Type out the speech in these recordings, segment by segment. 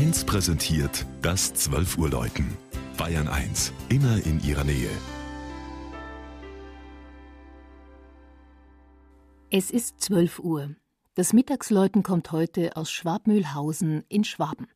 1 präsentiert das 12 Uhr Läuten. Bayern 1, immer in ihrer Nähe. Es ist 12 Uhr. Das Mittagsläuten kommt heute aus Schwabmühlhausen in Schwaben.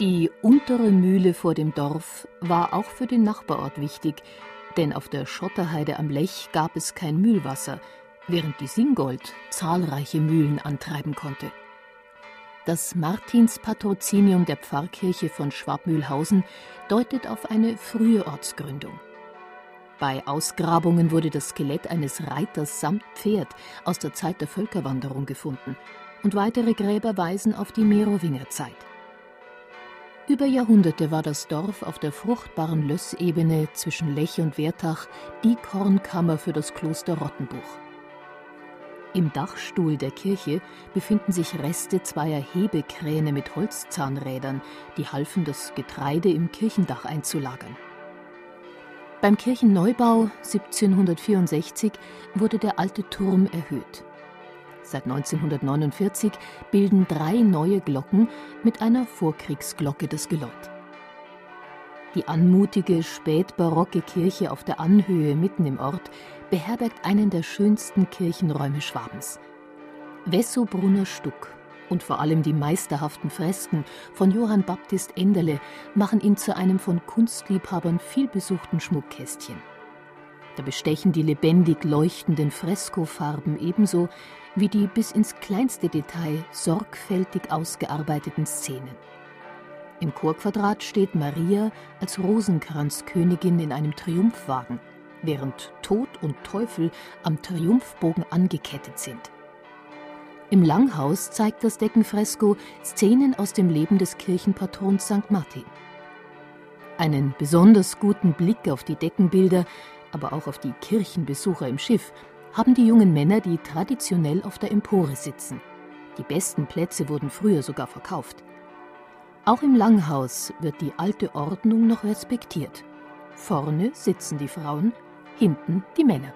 Die untere Mühle vor dem Dorf war auch für den Nachbarort wichtig, denn auf der Schotterheide am Lech gab es kein Mühlwasser, während die Singold zahlreiche Mühlen antreiben konnte. Das Martinspatrozinium der Pfarrkirche von Schwabmühlhausen deutet auf eine frühe Ortsgründung. Bei Ausgrabungen wurde das Skelett eines Reiters samt Pferd aus der Zeit der Völkerwanderung gefunden und weitere Gräber weisen auf die Merowingerzeit. Über Jahrhunderte war das Dorf auf der fruchtbaren Lössebene zwischen Lech und Wertach die Kornkammer für das Kloster Rottenbuch. Im Dachstuhl der Kirche befinden sich Reste zweier Hebekräne mit Holzzahnrädern, die halfen, das Getreide im Kirchendach einzulagern. Beim Kirchenneubau 1764 wurde der alte Turm erhöht. Seit 1949 bilden drei neue Glocken mit einer Vorkriegsglocke das Geläut. Die anmutige spätbarocke Kirche auf der Anhöhe mitten im Ort beherbergt einen der schönsten Kirchenräume Schwabens. Wessobrunner Stuck und vor allem die meisterhaften Fresken von Johann Baptist Enderle machen ihn zu einem von Kunstliebhabern vielbesuchten Schmuckkästchen. Da bestechen die lebendig leuchtenden Freskofarben ebenso wie die bis ins kleinste Detail sorgfältig ausgearbeiteten Szenen. Im Chorquadrat steht Maria als Rosenkranzkönigin in einem Triumphwagen, während Tod und Teufel am Triumphbogen angekettet sind. Im Langhaus zeigt das Deckenfresko Szenen aus dem Leben des Kirchenpatrons St. Martin. Einen besonders guten Blick auf die Deckenbilder, aber auch auf die Kirchenbesucher im Schiff haben die jungen Männer, die traditionell auf der Empore sitzen. Die besten Plätze wurden früher sogar verkauft. Auch im Langhaus wird die alte Ordnung noch respektiert. Vorne sitzen die Frauen, hinten die Männer.